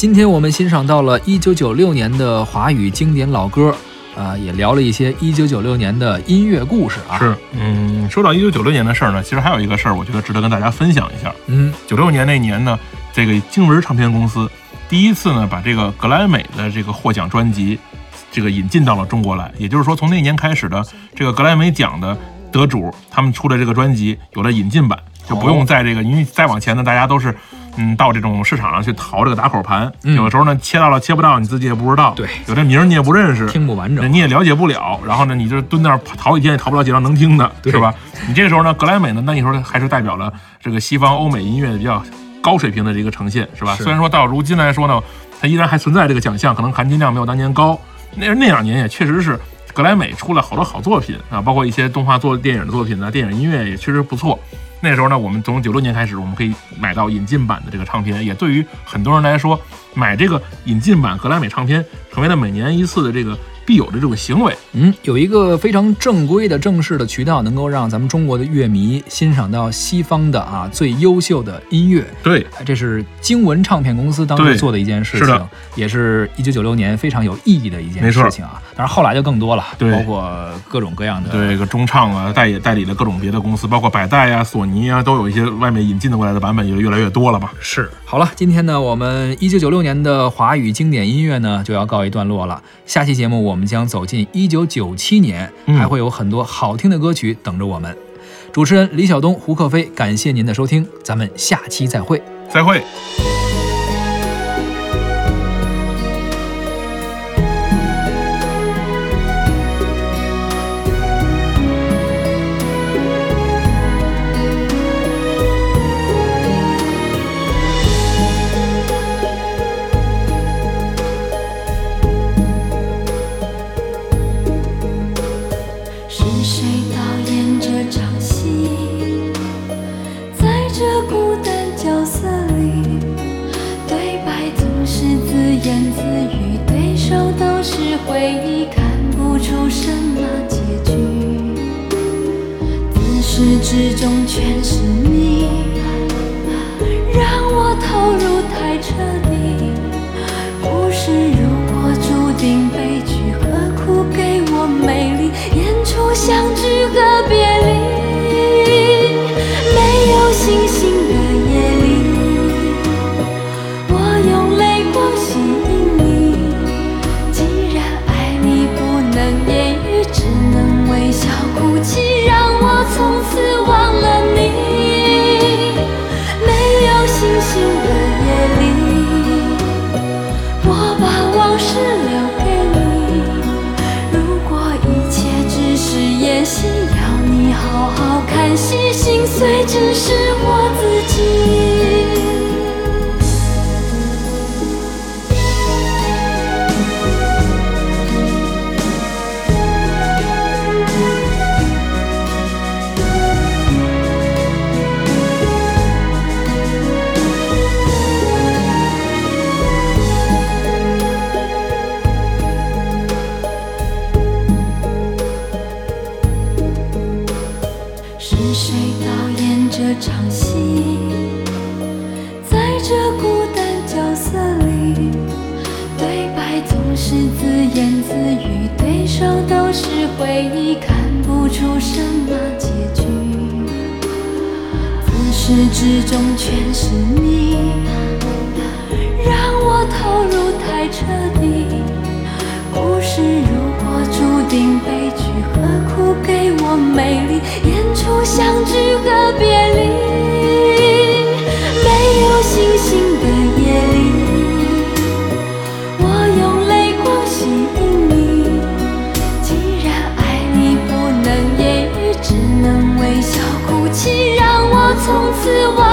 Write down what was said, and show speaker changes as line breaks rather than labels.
今天我们欣赏到了一九九六年的华语经典老歌，啊，也聊了一些一九九六年的音乐故事啊。
是，嗯，说到一九九六年的事儿呢，其实还有一个事儿，我觉得值得跟大家分享一下。
嗯，
九六年那年呢，这个经文唱片公司第一次呢把这个格莱美的这个获奖专辑，这个引进到了中国来。也就是说，从那年开始的这个格莱美奖的得主，他们出的这个专辑有了引进版，就不用在这个，因为再往前呢，大家都是。嗯，到这种市场上去淘这个打口盘，有的时候呢切到了切不到，你自己也不知道。
对，
有这名你也不认识，
听不完整，
你也了解不了。然后呢，你就蹲那儿淘几天也淘不到几张能听的，是吧？你这个时候呢，格莱美呢，那你说还是代表了这个西方欧美音乐比较高水平的这个呈现，是吧？虽然说到如今来说呢，它依然还存在这个奖项，可能含金量没有当年高。那那两年也确实是格莱美出了好多好作品啊，包括一些动画做电影的作品呢，电影音乐也确实不错。那时候呢，我们从九六年开始，我们可以买到引进版的这个唱片，也对于很多人来说，买这个引进版格莱美唱片成为了每年一次的这个。必有的这种行为，
嗯，有一个非常正规的正式的渠道，能够让咱们中国的乐迷欣赏到西方的啊最优秀的音乐。
对，
这是经文唱片公司当时做的一件事情，也是一九九六年非常有意义的一件事情啊。但是后来就更多了，
对，
包括各种各样的，
对，个中唱啊，代代理的各种别的公司，包括百代啊、索尼啊，都有一些外面引进的过来的版本，也越来越多了吧？
是。好了，今天呢，我们一九九六年的华语经典音乐呢就要告一段落了。下期节目我们将走进一九九七年，还会有很多好听的歌曲等着我们。主持人李晓东、胡克飞，感谢您的收听，咱们下期再会。
再会。
谁导演这场戏？在这孤单角色里，对白总是自言自语，对手都是回忆，看不出什么结局。自始至终全是。相知最真实这场戏在这孤单角色里对白总是自言自语对手都是回忆看不出什么结局自始至终全是你让我投入太彻底故事如果注定悲相聚和别离没有星星的夜里我用泪光吸引你既然爱你不能言语只能微笑哭泣让我从此忘